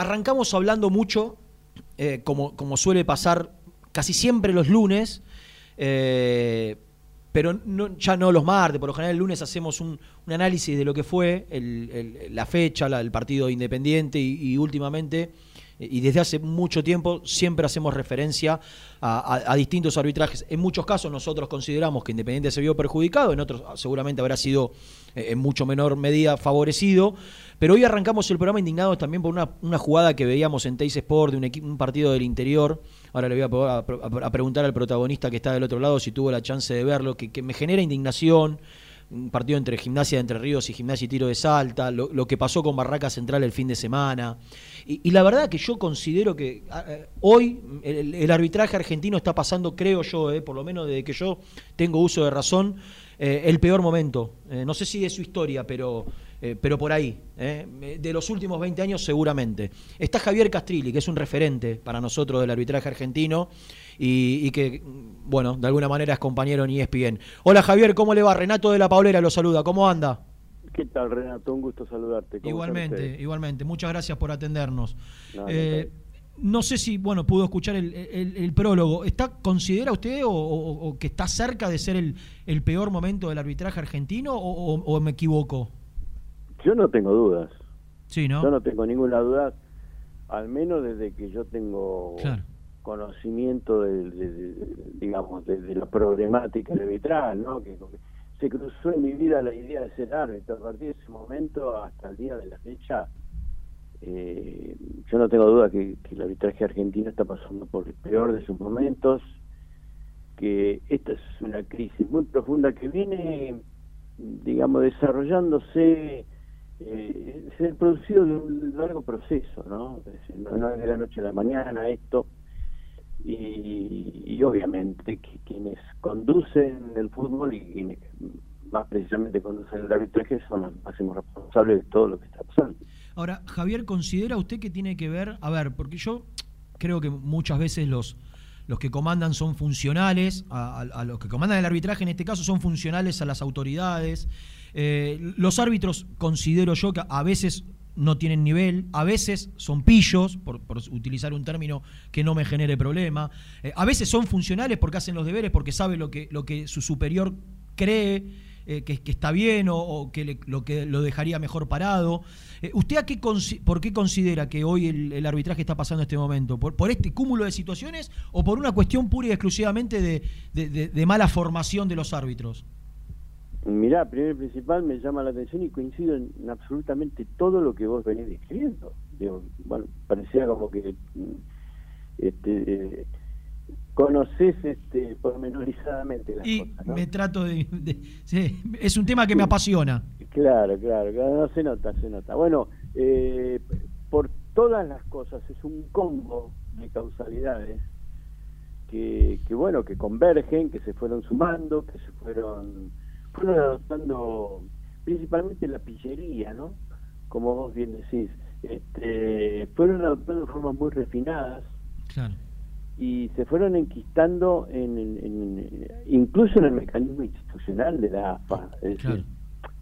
arrancamos hablando mucho, eh, como, como suele pasar casi siempre los lunes, eh, pero ya no los martes, por lo general el lunes hacemos un, análisis de lo que fue la fecha, el partido independiente y últimamente y desde hace mucho tiempo siempre hacemos referencia a, distintos arbitrajes. En muchos casos nosotros consideramos que Independiente se vio perjudicado, en otros seguramente habrá sido eh, en mucho menor medida favorecido, pero hoy arrancamos el programa indignados también por una, jugada que veíamos en Teis Sport de un, un partido del interior. Ahora le voy a, preguntar al protagonista que está del otro lado si tuvo la chance de verlo, que me genera indignación un partido entre Gimnasia de Entre Ríos y Gimnasia y Tiro de Salta, lo, que pasó con Barraca Central el fin de semana. Y, la verdad que yo considero que eh, hoy el, arbitraje argentino está pasando, creo yo, eh, por lo menos desde que yo tengo uso de razón, eh, el peor momento. no sé si de su historia, pero, pero por ahí. de los últimos 20 años seguramente. Está Javier Castrilli, que es un referente para nosotros del arbitraje argentino y, que, bueno, de alguna manera es compañero en ESPN. Hola Javier, ¿cómo le va? Renato de la Paulera lo saluda, ¿cómo anda? ¿Qué tal Renato? Un gusto saludarte. Igualmente, igualmente. Muchas gracias por atendernos. Eh, no, sé si, bueno, pudo escuchar el, prólogo. ¿Está, ¿Considera usted o, que está cerca de ser el, peor momento del arbitraje argentino o, me equivoco? Yo no tengo dudas. Sí, ¿no? Yo no tengo ninguna duda, al menos desde que yo tengo claro conocimiento de, digamos de, la problemática arbitral no que, se cruzó en mi vida la idea de ser árbitro a partir de ese momento hasta el día de la fecha eh, yo no tengo duda que, que, el arbitraje argentino está pasando por el peor de sus momentos que esta es una crisis muy profunda que viene digamos desarrollándose eh, se ha producido de un largo proceso, ¿no? no es de la noche a la mañana esto, y, obviamente que quienes conducen el fútbol y quienes más precisamente conducen el arbitraje son los máximos responsables de todo lo que está pasando. Ahora, Javier, ¿considera usted que tiene que ver, a ver, porque yo creo que muchas veces los, los que comandan son funcionales, a, los que comandan el arbitraje en este caso son funcionales a las autoridades. Eh, los árbitros considero yo que a veces no tienen nivel, a veces son pillos, por, utilizar un término que no me genere problema, eh, a veces son funcionales porque hacen los deberes, porque sabe lo que, lo que su superior cree eh, que, está bien o, que lo que lo dejaría mejor parado. Eh, ¿Usted qué, por qué considera que hoy el, arbitraje está pasando en este momento? ¿Por, ¿Por, este cúmulo de situaciones o por una cuestión pura y exclusivamente de mala formación de los árbitros? Mirá, primero y principal me llama la atención y coincido en, absolutamente todo lo que vos venís describiendo. bueno, parecía como que mm, este, conoces este, pormenorizadamente las y cosas. me trato de, es un tema que me apasiona. Claro, claro, no se nota, se nota. Bueno, eh, por todas las cosas es un combo de causalidades que, que bueno, que convergen, que se fueron sumando, que se fueron fueron adoptando principalmente la pillería, ¿no? Como vos bien decís, este, fueron adoptando formas muy refinadas y se fueron enquistando en, incluso en el mecanismo institucional de la AFA. Es decir,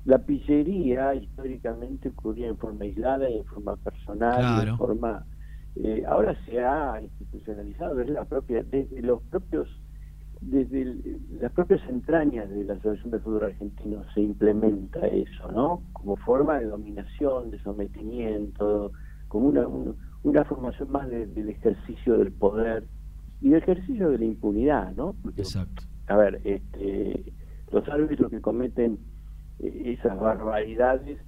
la pillería históricamente ocurría en forma aislada y en forma personal, en forma... Eh, ahora se ha institucionalizado desde la propia, desde los propios desde las propias entrañas de la Asociación del Fútbol Argentino se implementa eso, ¿no? Como forma de dominación, de sometimiento, como una, una, formación más del ejercicio del poder y del ejercicio de la impunidad, ¿no? Exacto. A ver, este, los árbitros que cometen eh, esas barbaridades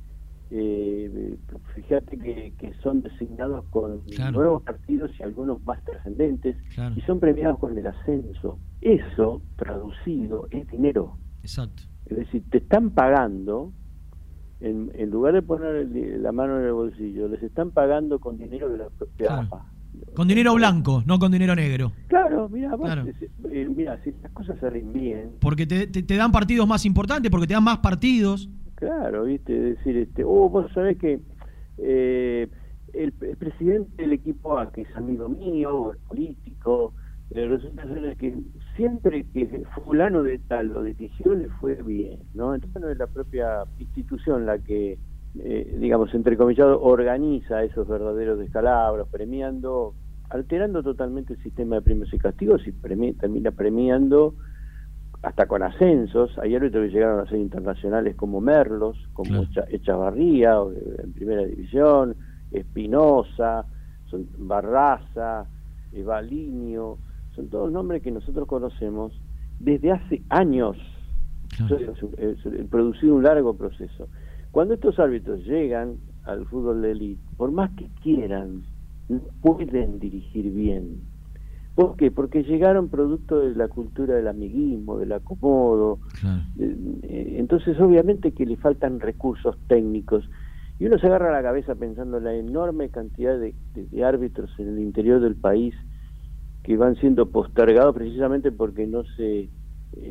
eh, fíjate que, que, son designados con nuevos partidos y algunos más trascendentes y son premiados con el ascenso. Eso, traducido, es dinero. Exacto. Es decir, te están pagando, en, en lugar de poner la mano en el bolsillo, les están pagando con dinero de la propia AFA. Con dinero blanco, no con dinero negro. Claro, mira, eh, mira si las cosas se bien. Porque te, te, dan partidos más importantes, porque te dan más partidos. Claro, viste, decir, este, oh, vos sabés que eh, el, presidente del equipo A, que es amigo mío, es político, eh, resulta ser que siempre que fulano de tal lo dirigió le fue bien, ¿no? Entonces no es la propia institución la que eh, digamos, entrecomillado, organiza esos verdaderos descalabros, premiando, alterando totalmente el sistema de premios y castigos y termina premiando hasta con ascensos. Hay árbitros que llegaron a ser internacionales como Merlos, como Echavarría en primera división, Espinosa, Barraza, Evalinio, son todos nombres que nosotros conocemos desde hace años. He producido un largo proceso. Cuando estos árbitros llegan al fútbol de élite, por más que quieran, no pueden dirigir bien. ¿Por qué? Porque llegaron producto de la cultura del amiguismo, del acomodo. Eh, entonces, obviamente que le faltan recursos técnicos. Y uno se agarra la cabeza pensando en la enorme cantidad de árbitros en el interior del país que van siendo postergados precisamente porque no se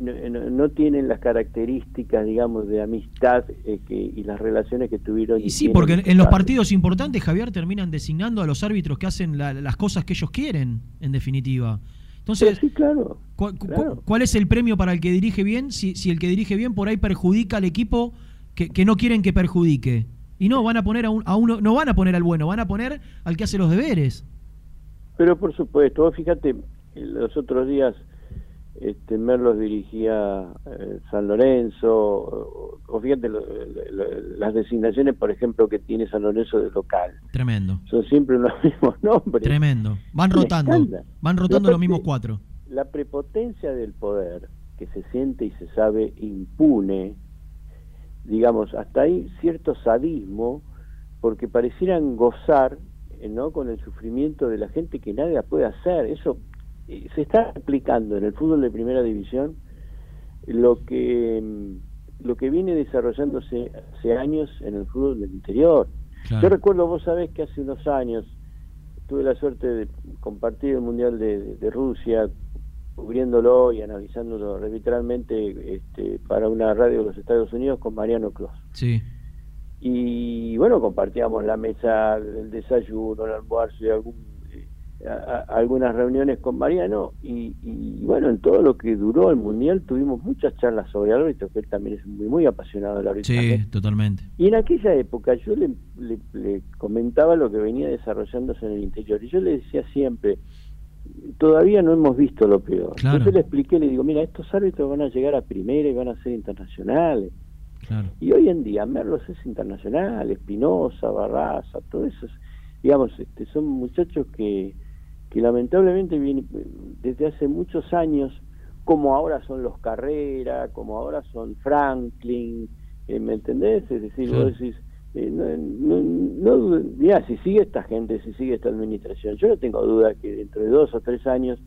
no, tienen las características, digamos, de amistad eh, que, y las relaciones que tuvieron. Y, sí, porque en, los partidos importantes, Javier, terminan designando a los árbitros que hacen las cosas que ellos quieren, en definitiva. Entonces, sí, claro, ¿cuál es el premio para el que dirige bien? Si, si el que dirige bien por ahí perjudica al equipo que, que no quieren que perjudique. Y no, van a poner a, a uno, no van a poner al bueno, van a poner al que hace los deberes. Pero por supuesto, fíjate, los otros días este, Merlos dirigía eh, San Lorenzo, o, fíjate las designaciones, por ejemplo, que tiene San Lorenzo de local. Tremendo. Son siempre los mismos nombres. Tremendo. Van rotando, van rotando los mismos cuatro. La prepotencia del poder, que se siente y se sabe impune, digamos, hasta ahí cierto sadismo, porque parecieran gozar ¿no? con el sufrimiento de la gente que nadie puede hacer. Eso eh, se está aplicando en el fútbol de primera división lo que mm, lo que viene desarrollándose hace años en el fútbol del interior. Yo recuerdo, vos sabés que hace unos años tuve la suerte de compartir el Mundial de, Rusia, cubriéndolo y analizándolo arbitralmente este, para una radio de los Estados Unidos con Mariano Clos. Sí y bueno, compartíamos la mesa, el desayuno, el almuerzo y algún, algunas reuniones con Mariano y, bueno, en todo lo que duró el Mundial tuvimos muchas charlas sobre árbitro, que él también es muy, muy apasionado del arbitraje. Sí, totalmente. Y en aquella época yo le, le, comentaba lo que venía desarrollándose en el interior y yo le decía siempre, todavía no hemos visto lo peor. Entonces le expliqué, le digo, mira, estos árbitros van a llegar a primera y van a ser internacionales y hoy en día Merlos es internacional, Espinosa, Barraza, todos esos, digamos, este, son muchachos que, que lamentablemente vienen desde hace muchos años, como ahora son los Carrera, como ahora son Franklin, eh, ¿me entendés? Es decir, vos decís, eh, no, no, no, si sigue esta gente, si sigue esta administración, yo no tengo duda que dentro de dos o tres años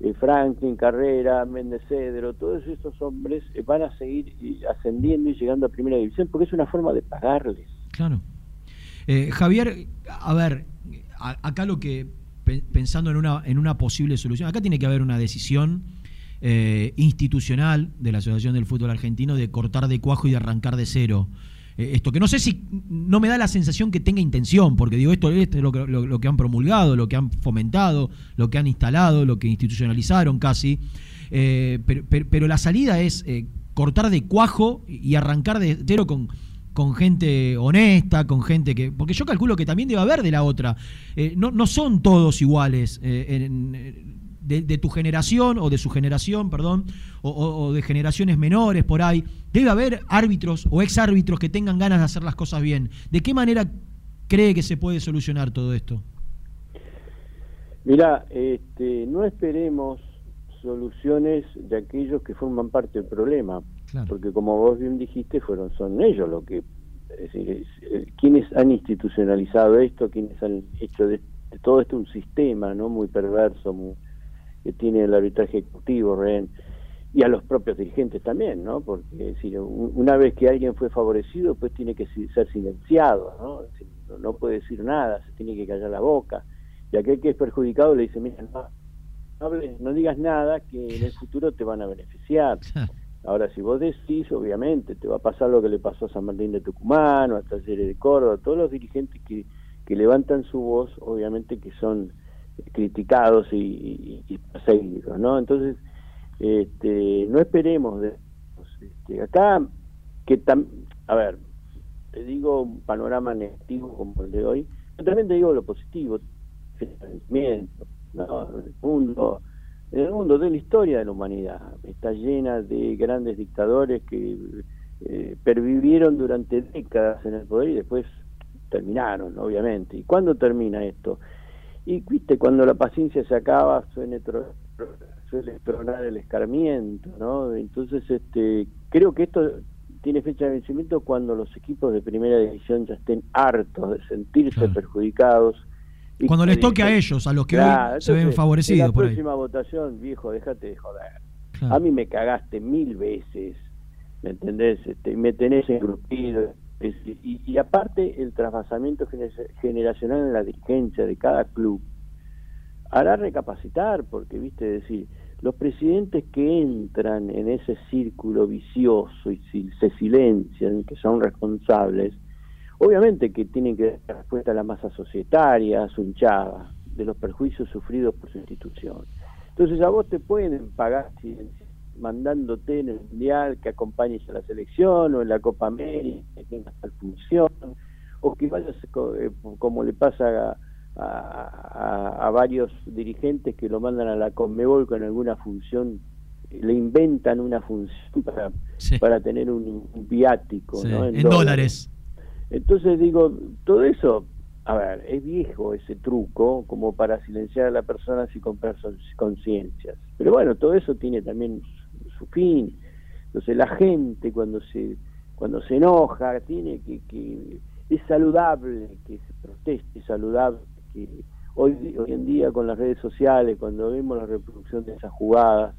eh, Franklin, Carrera, Méndez Cedro, todos estos hombres eh, van a seguir ascendiendo y llegando a primera división porque es una forma de pagarles. Claro. Eh, Javier, a ver, acá lo que, pensando en una, en una posible solución, acá tiene que haber una decisión institucional de la Asociación del Fútbol Argentino de cortar de cuajo y de arrancar de cero. Eh, esto, que no sé si no me da la sensación que tenga intención, porque digo, esto, es lo que, lo, que han promulgado, lo que han fomentado, lo que han instalado, lo que institucionalizaron casi, eh, pero, la salida es eh, cortar de cuajo y arrancar de cero con, con gente honesta, con gente que. Porque yo calculo que también debe haber de la otra. no, no son todos iguales. en, de, tu generación o de su generación, perdón, o, de generaciones menores por ahí, debe haber árbitros o ex árbitros que tengan ganas de hacer las cosas bien. ¿De qué manera cree que se puede solucionar todo esto? Mira, este, no esperemos soluciones de aquellos que forman parte del problema, porque como vos bien dijiste, fueron son ellos los que, es decir, eh, quienes han institucionalizado esto, quienes han hecho de, de todo esto un sistema, no muy perverso, muy, que tiene el arbitraje ejecutivo, Ren, y a los propios dirigentes también, ¿no? Porque si una vez que alguien fue favorecido, pues tiene que ser silenciado, ¿no? no puede decir nada, se tiene que callar la boca. Y aquel que es perjudicado le dice, mira, no, no digas nada que en el futuro te van a beneficiar. Ahora, si vos decís, obviamente, te va a pasar lo que le pasó a San Martín de Tucumán o a Talleres de Córdoba, todos los dirigentes que, que levantan su voz, obviamente que son criticados y, perseguidos, ¿no? Entonces, este, no esperemos de este, acá que tam, a ver, te digo un panorama negativo como el de hoy, pero también te digo lo positivo, el ¿no? el mundo, en el mundo de la historia de la humanidad, está llena de grandes dictadores que eh, pervivieron durante décadas en el poder y después terminaron, obviamente. ¿Y cuándo termina esto? Y viste, cuando la paciencia se acaba, suele, suele tronar el escarmiento, ¿no? Entonces, este, creo que esto tiene fecha de vencimiento cuando los equipos de primera división ya estén hartos de sentirse perjudicados. Y cuando les toque a ellos, a los que hoy se ven favorecidos. En la próxima votación, viejo, déjate de joder. A mí me cagaste mil veces, ¿me entendés? Este, me tenés engrupido. Y, y, aparte, el trasvasamiento generacional en la dirigencia de cada club hará recapacitar, porque, viste, decir, los presidentes que entran en ese círculo vicioso y se silencian, que son responsables, obviamente que tienen que dar respuesta a la masa societaria, a su hinchada, de los perjuicios sufridos por su institución. Entonces a vos te pueden pagar mandándote en el Mundial que acompañes a la selección o en la Copa América, que tengas tal función, o que vayas eh, como le pasa a a, varios dirigentes que lo mandan a la Conmebol con alguna función, le inventan una función para, para tener un, viático en, dólares. Entonces digo, todo eso, a ver, es viejo ese truco como para silenciar a la persona sin comprar conciencias. Pero bueno, todo eso tiene también su, fin. Entonces la gente cuando se cuando se enoja tiene que, que es saludable que se proteste, es saludable que hoy, hoy en día con las redes sociales, cuando vemos la reproducción de esas jugadas,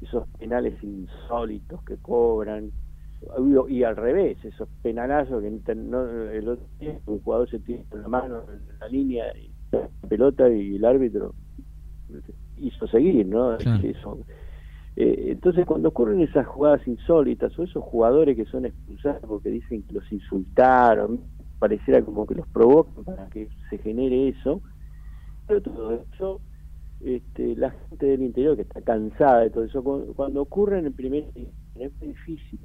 esos penales insólitos que cobran, y al revés, esos penalazos que el otro día un jugador se tiene en la mano en la línea y la pelota y el árbitro hizo seguir, ¿no? Eh, entonces cuando ocurren esas jugadas insólitas o esos jugadores que son expulsados porque dicen que los insultaron, pareciera como que los provoca para que se genere eso, pero todo eso, este, la gente del interior que está cansada de todo eso, cuando, ocurre en el primer es muy difícil,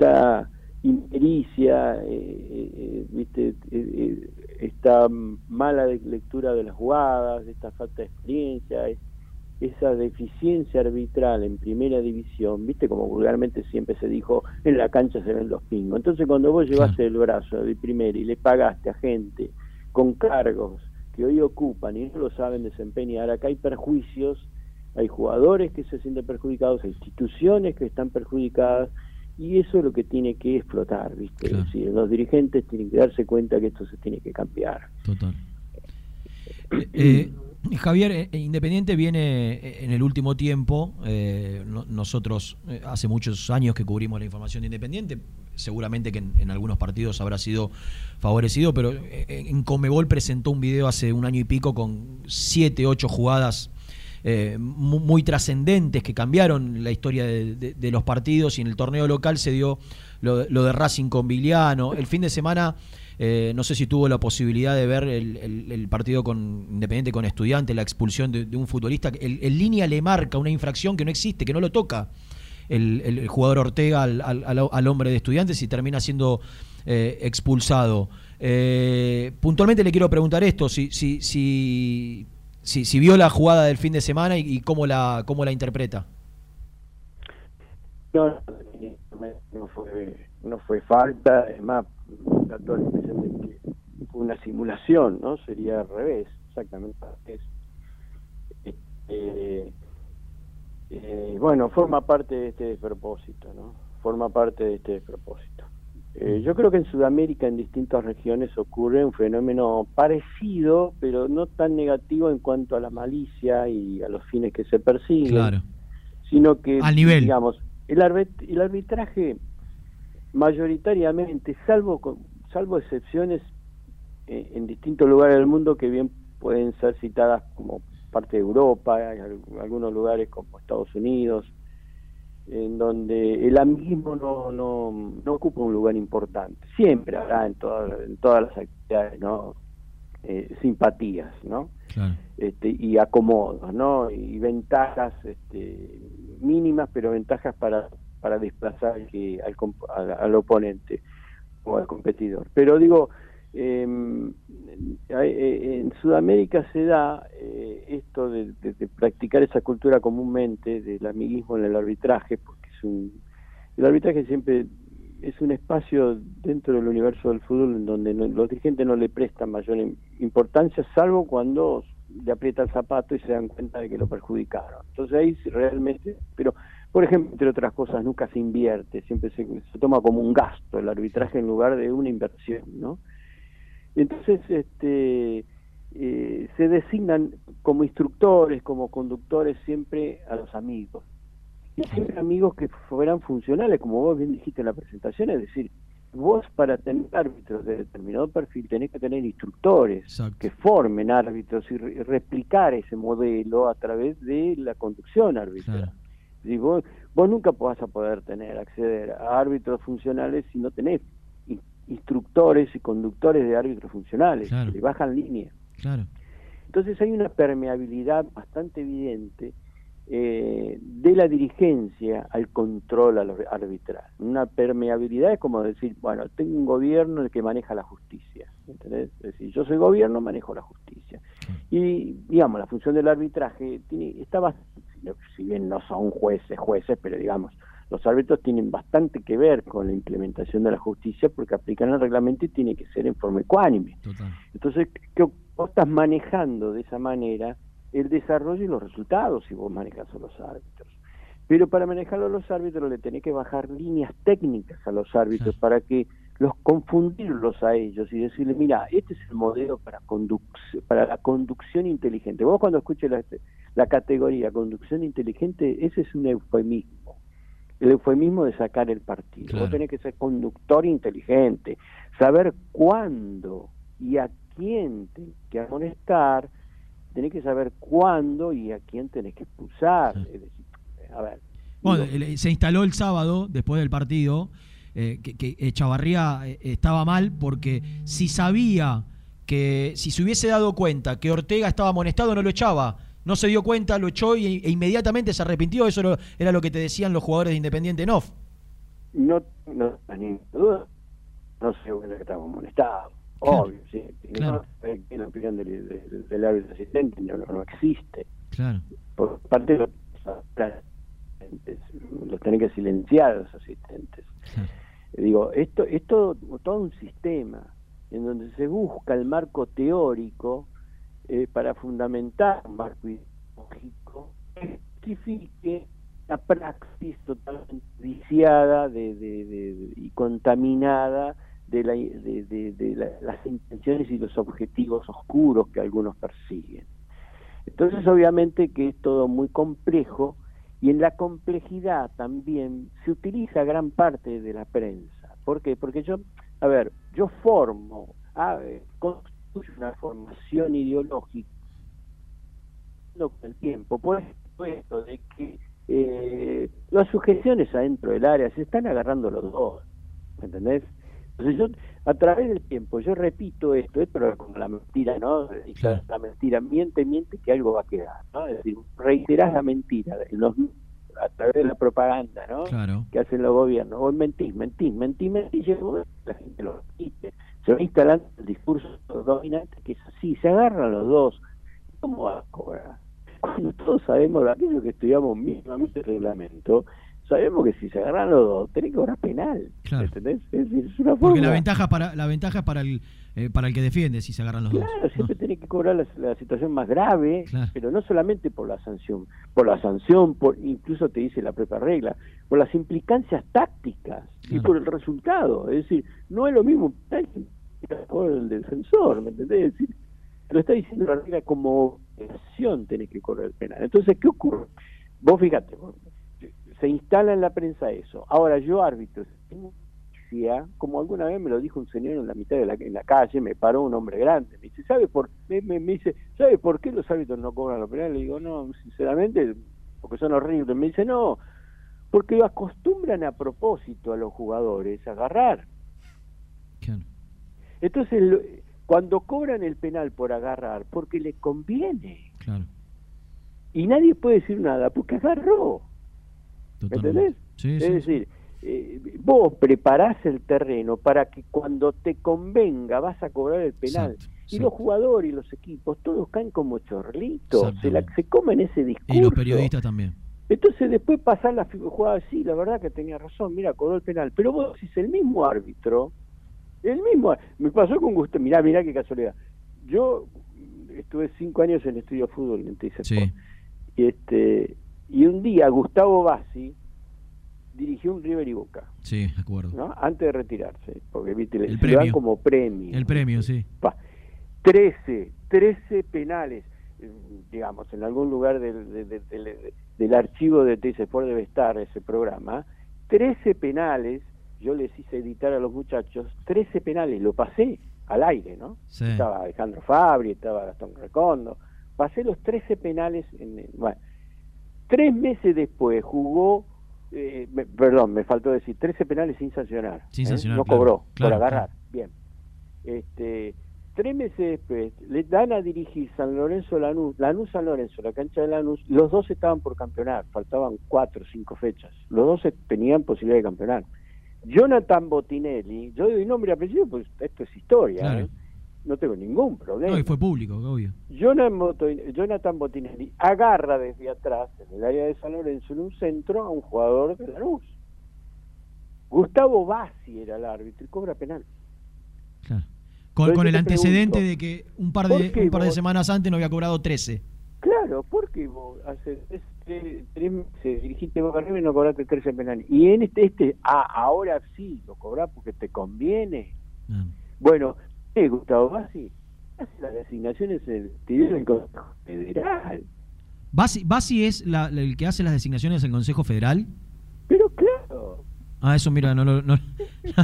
esta impericia, eh, eh, eh, viste, esta mala lectura de las jugadas, esta falta de experiencia, esa deficiencia arbitral en primera división, viste como vulgarmente siempre se dijo, en la cancha se ven los pingos. Entonces cuando vos llevaste el brazo de primera y le pagaste a gente con cargos que hoy ocupan y no lo saben desempeñar, acá hay perjuicios, hay jugadores que se sienten perjudicados, hay instituciones que están perjudicadas y eso es lo que tiene que explotar, ¿viste? los dirigentes tienen que darse cuenta que esto se tiene que cambiar. Total. Eh, eh, Javier, eh, Independiente viene en el último tiempo, eh, nosotros hace muchos años que cubrimos la información de Independiente, seguramente que en, algunos partidos habrá sido favorecido, pero en Comebol presentó un video hace un año y pico con siete, ocho jugadas muy, trascendentes que cambiaron la historia de, los partidos y en el torneo local se dio lo, de Racing con Viliano. El fin de semana eh, no sé si tuvo la posibilidad de ver el, partido con Independiente con Estudiante, la expulsión de, un futbolista. En línea le marca una infracción que no existe, que no lo toca el, jugador Ortega al, hombre de Estudiantes y termina siendo eh, expulsado. Eh, puntualmente le quiero preguntar esto, si, si, si, vio la jugada del fin de semana y, cómo, la, cómo la interpreta. No, no fue, no fue falta, es más, la impresión de que fue una simulación, ¿no? Sería al revés, exactamente este, eh, bueno, forma parte de este despropósito, ¿no? Forma parte de este despropósito. Eh, yo creo que en Sudamérica, en distintas regiones, ocurre un fenómeno parecido, pero no tan negativo en cuanto a la malicia y a los fines que se persiguen, claro. sino que, Al nivel. digamos, el, el arbitraje mayoritariamente, salvo, salvo excepciones eh, en distintos lugares del mundo que bien pueden ser citadas como parte de Europa, hay algunos lugares como Estados Unidos, en donde el amiguismo no, no, no ocupa un lugar importante. Siempre habrá en, todas en todas las actividades, ¿no? Eh, simpatías, ¿no? Este, y acomodos, ¿no? Y ventajas este, mínimas, pero ventajas para para desplazar al, al, oponente o al competidor. Pero digo, em, eh, en Sudamérica se da esto de, practicar esa cultura comúnmente del amiguismo en el arbitraje, porque es un, el arbitraje siempre es un espacio dentro del universo del fútbol en donde los dirigentes no le prestan mayor importancia, salvo cuando le aprieta el zapato y se dan cuenta de que lo perjudicaron. Entonces ahí realmente, pero por ejemplo, entre otras cosas, nunca se invierte, siempre se, toma como un gasto el arbitraje en lugar de una inversión, ¿no? Entonces, este, eh, se designan como instructores, como conductores siempre a los amigos. Y siempre amigos que fueran funcionales, como vos bien dijiste en la presentación, es decir, vos para tener árbitros de determinado perfil tenés que tener instructores que formen árbitros y replicar ese modelo a través de la conducción arbitral. vos, vos nunca vas a poder tener acceder a árbitros funcionales si no tenés instructores y conductores de árbitros funcionales que le bajan línea. Entonces hay una permeabilidad bastante evidente eh, de la dirigencia al control arbitral. Una permeabilidad es como decir, bueno, tengo un gobierno el que maneja la justicia. ¿entendés? Es decir, yo soy gobierno, manejo la justicia. Y, digamos, la función del arbitraje tiene, está bastante, si bien no son jueces, jueces, pero digamos, los árbitros tienen bastante que ver con la implementación de la justicia porque aplican el reglamento y tiene que ser en forma ecuánime. Entonces, ¿qué, vos estás manejando de esa manera el desarrollo y los resultados si vos manejas a los árbitros. Pero para manejarlo a los árbitros le tenés que bajar líneas técnicas a los árbitros para que los confundirlos a ellos y decirles, mira, este es el modelo para, para la conducción inteligente. Vos cuando escuches la, la categoría conducción inteligente, ese es un eufemismo. El eufemismo de sacar el partido. Vos tenés que ser conductor inteligente, saber cuándo y a quién tenés que amonestar, tenés que saber cuándo y a quién tenés que expulsar. a ver. Bueno, se instaló el sábado, después del partido, eh, que, Echavarría eh, estaba mal porque si sabía que si se hubiese dado cuenta que Ortega estaba amonestado, no lo echaba. No se dio cuenta, lo echó y, e inmediatamente se arrepintió. Eso era lo que te decían los jugadores de Independiente en off. No, no, ni duda. No sé bueno que estaba amonestado. Obvio, sí. Claro. No, la opinión del, del, árbitro asistente no, no, existe. Claro. Por parte de los asistentes, los tienen que silenciar los asistentes. Digo, esto es todo, un sistema en donde se busca el marco teórico eh, para fundamentar un marco ideológico que la praxis totalmente viciada de, y contaminada de, la, de, las intenciones y los objetivos oscuros que algunos persiguen. Entonces, obviamente que es todo muy complejo y en la complejidad también se utiliza gran parte de la prensa. ¿Por qué? Porque yo, a ver, yo formo, una formación ideológica con el tiempo, por supuesto, de que eh, las sujeciones adentro del área se están agarrando los dos, ¿me entendés? Entonces yo, a través del tiempo, yo repito esto, esto es como la mentira, ¿no? La mentira, miente, miente que algo va a quedar, ¿no? Es decir, reiterás la mentira a través de la propaganda, ¿no? Que hacen los gobiernos. Vos mentís, mentís, mentís, mentís, y la gente lo repite. Se va instalando el discurso dominante que es así, se agarran los dos. ¿Cómo va a? Cuando todos sabemos aquello que estudiamos mínimamente el reglamento, sabemos que si se agarran los dos, tenés que cobrar penal. ¿Entendés? Es, decir, es una forma. Porque la ventaja para, la ventaja es para el eh, para el que defiende si se agarran los dos. Claro, siempre tenés que cobrar la, situación más grave, pero no solamente por la sanción, por la sanción, por incluso te dice la propia regla, por las implicancias tácticas y por el resultado. Es decir, no es lo mismo por el defensor, ¿me entendés? Es decir, lo está diciendo la regla como obligación tenés que correr el penal. Entonces, ¿qué ocurre? Vos fíjate, se instala en la prensa eso. Ahora yo árbitro, como alguna vez me lo dijo un señor en la mitad de la, en la calle, me paró un hombre grande, me dice, ¿sabe por, me, me, dice, ¿sabe por qué los árbitros no cobran los penales? Le digo, no, sinceramente, porque son horribles. Me dice, no, porque acostumbran a propósito a los jugadores a agarrar. Entonces, cuando cobran el penal por agarrar, porque les conviene. Y nadie puede decir nada, porque agarró. ¿Entendés? es decir, eh, vos preparás el terreno para que cuando te convenga vas a cobrar el penal. y los jugadores y los equipos, todos caen como chorlitos, se, la, se comen ese discurso. Y los periodistas también. Entonces después pasar la jugada, sí, la verdad que tenía razón, mira, cobró el penal. Pero vos decís, el mismo árbitro, el mismo, me pasó con Gustavo, mirá, mirá qué casualidad. Yo estuve cinco años en el estudio de fútbol en sí. y, este, y un día Gustavo Bassi dirigió un River y Boca. Sí, de acuerdo. ¿no? Antes de retirarse, porque viste, el le dan como premio. El premio, sí. Pa, 13, 13 penales, digamos, en algún lugar del, del, archivo de TC Sport debe estar ese programa, 13 penales, yo les hice editar a los muchachos, 13 penales, lo pasé al aire, ¿no? Estaba Alejandro Fabri, estaba Gastón Recondo, pasé los 13 penales, en, bueno, tres meses después jugó eh, perdón, me faltó decir, 13 penales sin sancionar. Sin ¿eh? No cobró, por agarrar. Bien. Este, tres meses después, le dan a dirigir San Lorenzo Lanús, Lanús San Lorenzo, la cancha de Lanús, los dos estaban por campeonar, faltaban cuatro o cinco fechas. Los dos tenían posibilidad de campeonar. Jonathan Botinelli, yo doy nombre y apellido, pues esto es historia. ¿eh? No tengo ningún problema. No, y fue público, obvio. Jonathan Botinelli agarra desde atrás, en el área de San Lorenzo, en un centro, a un jugador de la luz. Gustavo Bassi era el árbitro y cobra penal. Claro. Con, el antecedente de que un par de un par de semanas antes no había cobrado 13. Claro, porque vos hace tres, meses dirigiste Boca River y no cobraste 13 penales. Y en este, este ah, ahora sí, lo cobrás porque te conviene. Ah. Bueno, Gustavo Bassi hace las designaciones en el Consejo Federal. ¿Bassi, es el que hace las designaciones en el Consejo Federal? Pero claro. Ah, eso mira, no, no,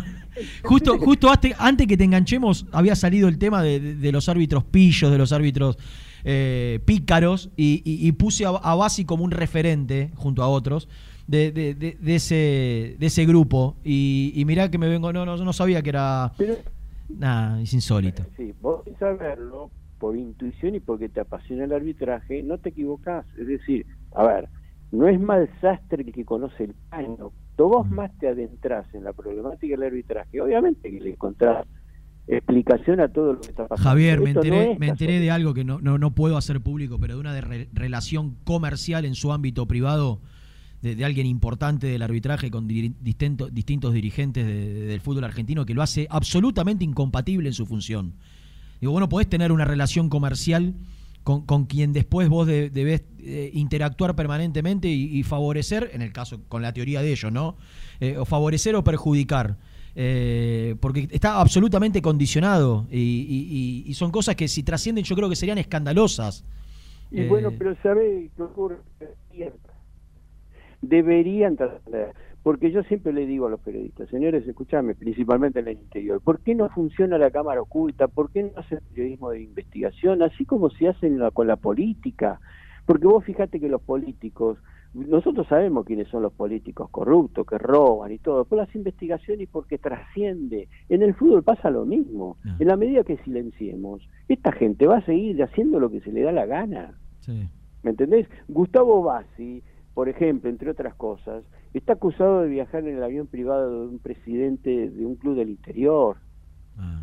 justo, justo antes, que te enganchemos había salido el tema de, los árbitros pillos, de los árbitros eh, pícaros, y, puse a, a Bassi como un referente, junto a otros, de, de, ese, de ese grupo. Y, y mirá que me vengo, no, no, no sabía que era... Nada, es insólito. Sí, vos saberlo por intuición y porque te apasiona el arbitraje, no te equivocás. Es decir, a ver, no es mal sastre el que conoce el paño. Cuando vos más te adentras en la problemática del arbitraje, obviamente que le encontrás explicación a todo lo que está pasando. Javier, me enteré, me enteré de algo que no, no, no, puedo hacer público, pero de una relación comercial en su ámbito privado de, alguien importante del arbitraje con distintos, distintos dirigentes del fútbol argentino que lo hace absolutamente incompatible en su función. Digo, bueno, podés tener una relación comercial con, con quien después vos debés eh, interactuar permanentemente y, favorecer, en el caso con la teoría de ellos, ¿no? Eh, o favorecer o perjudicar. Eh, porque está absolutamente condicionado y, son cosas que si trascienden yo creo que serían escandalosas. Y bueno, pero ¿sabés qué ocurre? Deberían tratar, porque yo siempre le digo a los periodistas, señores, escúchame, principalmente en el interior, ¿por qué no funciona la cámara oculta? ¿Por qué no hace periodismo de investigación, así como se hace con la política? Porque vos fíjate que los políticos, nosotros sabemos quiénes son los políticos corruptos, que roban y todo, pero las investigaciones porque trasciende. En el fútbol pasa lo mismo. En la medida que silenciemos, esta gente va a seguir haciendo lo que se le da la gana. ¿Me entendés? Gustavo Bassi por ejemplo, entre otras cosas, está acusado de viajar en el avión privado de un presidente de un club del interior. Ah.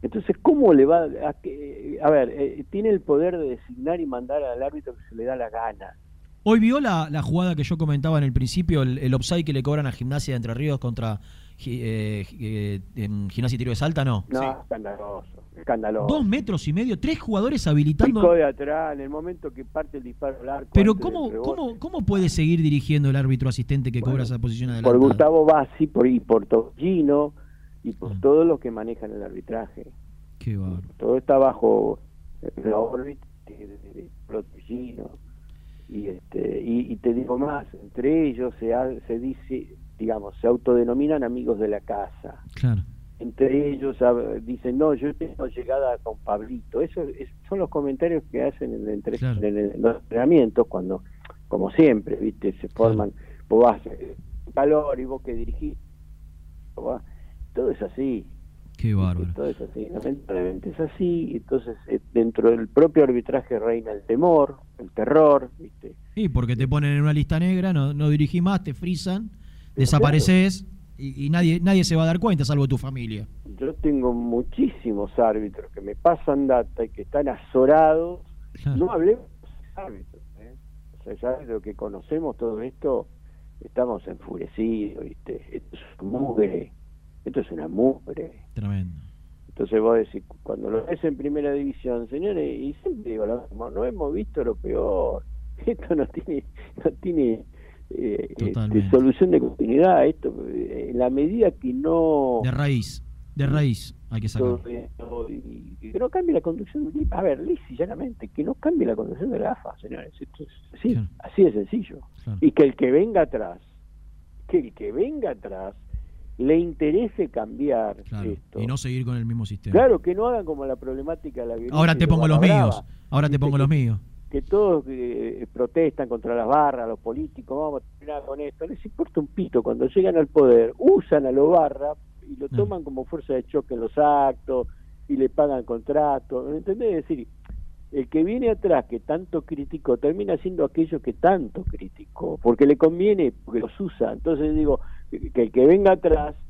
Entonces, ¿cómo le va a, que, a ver, eh, tiene el poder de designar y mandar al árbitro que se le da la gana? Hoy vio la, jugada que yo comentaba en el principio, el, el offside que le cobran a Gimnasia de Entre Ríos contra eh, eh, en Gimnasia y Tiro de Salta, ¿no? No, escandaloso, escandaloso. Dos metros y medio, tres jugadores habilitando. Pico de atrás, en el momento que parte el disparo al arco. Pero ¿cómo, ¿cómo, ¿cómo puede seguir dirigiendo el árbitro asistente que cobra esa posición adelante? Por Gustavo Bassi por, y por Togino y por ah. todos los que manejan el arbitraje. Qué Todo está bajo la órbita de, de, Y, este, y, y, te digo más, entre ellos se, se dice digamos, se autodenominan amigos de la casa. Claro. Entre ellos dicen, no, yo tengo llegada con Pablito. Eso son los comentarios que hacen en, entre, los entrenamientos cuando, como siempre, viste, se forman, vos vas eh, calor y vos que dirigís. Todo es así. Qué bárbaro. Todo es así, lamentablemente es así. Entonces, eh, dentro del propio arbitraje reina el temor, el terror, ¿viste? Sí, porque te ponen en una lista negra, no, no dirigís más, te frisan desapareces y, nadie, nadie se va a dar cuenta, salvo tu familia. Yo tengo muchísimos árbitros que me pasan data y que están azorados. No hablemos de árbitros. ¿eh? O sea, ya de lo que conocemos todo esto, estamos enfurecidos, ¿viste? Esto es mugre. Esto es una mugre. Tremendo. Entonces vos decís, cuando lo ves en primera división, señores, y siempre digo no hemos visto lo peor. Esto no tiene, no tiene eh, este, solución de continuidad. Esto, en la medida que no. De raíz, de raíz hay que sacar. Y, que no cambie la conducción de A ver, lisa llanamente, que no cambie la conducción de la AFA, señores. sí, así de sencillo. Y que el que venga atrás, que el que venga atrás le interese cambiar esto. Y no seguir con el mismo sistema. Claro, que no hagan como la problemática de la violencia. Ahora te pongo los míos. Ahora te pongo los míos. Que todos eh, protestan contra las barras, los políticos, vamos a terminar con esto. Les importa un pito. Cuando llegan al poder, usan a los barras y lo toman como fuerza de choque en los actos y le pagan contratos. ¿Entendés? Es decir, el que viene atrás, que tanto criticó, termina siendo aquello que tanto criticó, porque le conviene, porque los usa. Entonces digo, que el que venga atrás eh,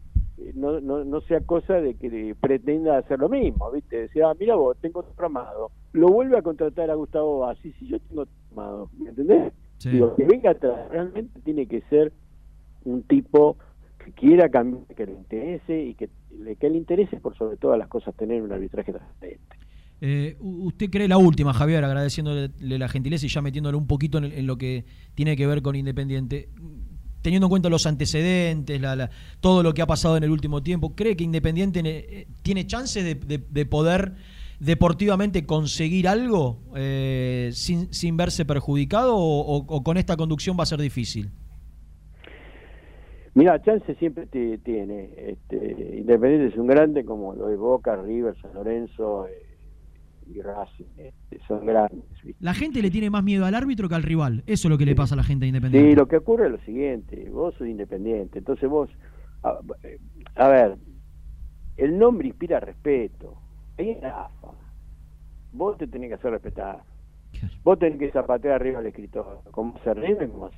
no, no, no sea cosa de que pretenda hacer lo mismo, ¿viste? Decía, ah, mira vos, tengo otro amado. Lo vuelve a contratar a Gustavo Bassi, si yo tengo otro amado, ¿me entendés? Digo, que venga atrás, realmente tiene que ser un tipo que quiera cambiar, que le interese y que, que le interese por sobre todas las cosas tener un arbitraje transparente. Eh, ¿Usted cree la última, Javier, agradeciéndole la gentileza y ya metiéndole un poquito en, lo que tiene que ver con Independiente? Teniendo en cuenta los antecedentes, todo lo que ha pasado en el último tiempo, ¿cree que Independiente eh, tiene chances de, poder deportivamente conseguir algo eh, sin, verse perjudicado o, con esta conducción va a ser difícil? Mira, chance siempre tiene. Este, Independiente es un grande como lo de Boca, River, San Lorenzo y Racing este, son grandes. La gente le tiene más miedo al árbitro que al rival. Eso es lo que le pasa a la gente independiente. Sí, lo que ocurre es lo siguiente. Vos sos independiente. Entonces vos, a, ver, el nombre inspira respeto. Ahí es AFA. Vos te tenés que hacer respetar. Vos tenés que zapatear arriba al escritor. Como se como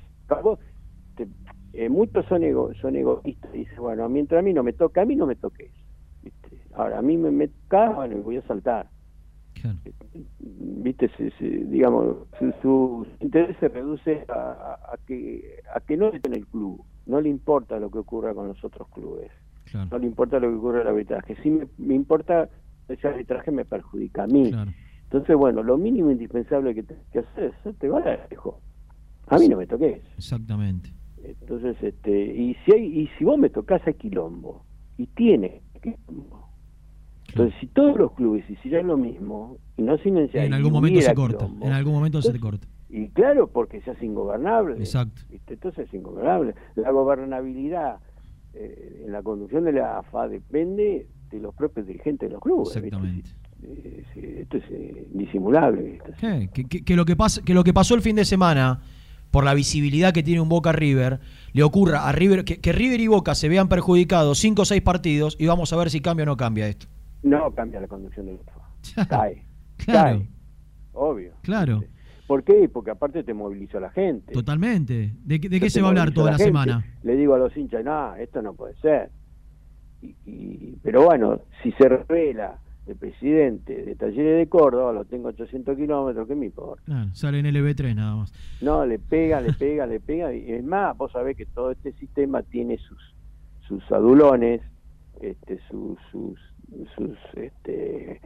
vos eh, muchos son, ego, son egoístas. Dicen, bueno, mientras a mí no me toca, a mí no me toques. Ahora, a mí me, me bueno, voy a saltar. Viste, digamos, su, interés se reduce a, que a que no esté en el club, no le importa lo que ocurra con los otros clubes, no le importa lo que ocurra el arbitraje, si me, importa ese arbitraje me perjudica a mí. Entonces, bueno, lo mínimo indispensable que tenés que hacer es te va a dejo. A mí no me toques. Exactamente. Entonces, este, y si hay, y si vos me tocas a quilombo, y tiene quilombo, entonces, si todos los clubes hicieran lo mismo y no silenciaran. En algún momento se corta. en algún momento se corta. Y claro, porque se hace ingobernable. Exacto. Entonces es ingobernable. La gobernabilidad eh, en la conducción de la AFA depende de los propios dirigentes de los clubes. Exactamente. esto es eh, disimulable. Que, lo que, pasa, que lo que pasó el fin de semana por la visibilidad que tiene un Boca River, le ocurra a River, que, que River y Boca se vean perjudicados cinco o seis partidos y vamos a ver si cambia o no cambia esto. No cambia la conducción del UFA. Cae. Claro. Cae. Obvio. Claro. ¿Por qué? Porque aparte te moviliza a la gente. Totalmente. ¿De, qué se va a hablar toda la, semana? Le digo a los hinchas, no, esto no puede ser. Y, pero bueno, si se revela el presidente de Talleres de Córdoba, lo tengo 800 kilómetros, ¿qué me importa? sale en LB3 nada más. No, le pega, le pega, le pega. Y es más, vos sabés que todo este sistema tiene sus, sus adulones, este, sus, sus sus este,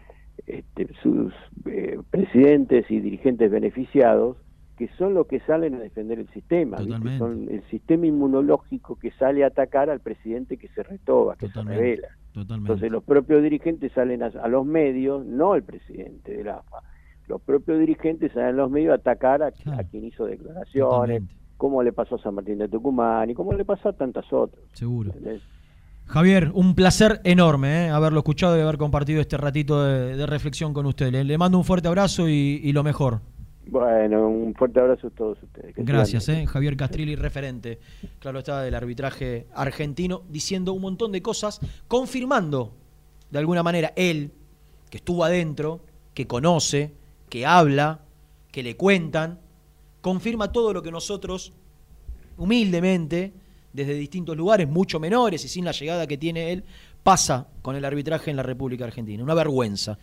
este, sus eh, presidentes y dirigentes beneficiados que son los que salen a defender el sistema, son el sistema inmunológico que sale a atacar al presidente que se retoba, que se revela. Entonces los propios dirigentes salen a, los medios, no el presidente del AFA, los propios dirigentes salen a los medios a atacar a, quien hizo declaraciones, como le pasó a San Martín de Tucumán y como le pasó a tantas otras. Seguro. Javier, un placer enorme ¿eh? haberlo escuchado y haber compartido este ratito de, reflexión con usted. Le, mando un fuerte abrazo y, lo mejor. Bueno, un fuerte abrazo a todos ustedes. Gracias, ¿eh? Javier Castrilli, referente, claro está, del arbitraje argentino, diciendo un montón de cosas, confirmando de alguna manera él, que estuvo adentro, que conoce, que habla, que le cuentan, confirma todo lo que nosotros, humildemente, desde distintos lugares, mucho menores y sin la llegada que tiene él, pasa con el arbitraje en la República Argentina. Una vergüenza.